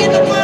in the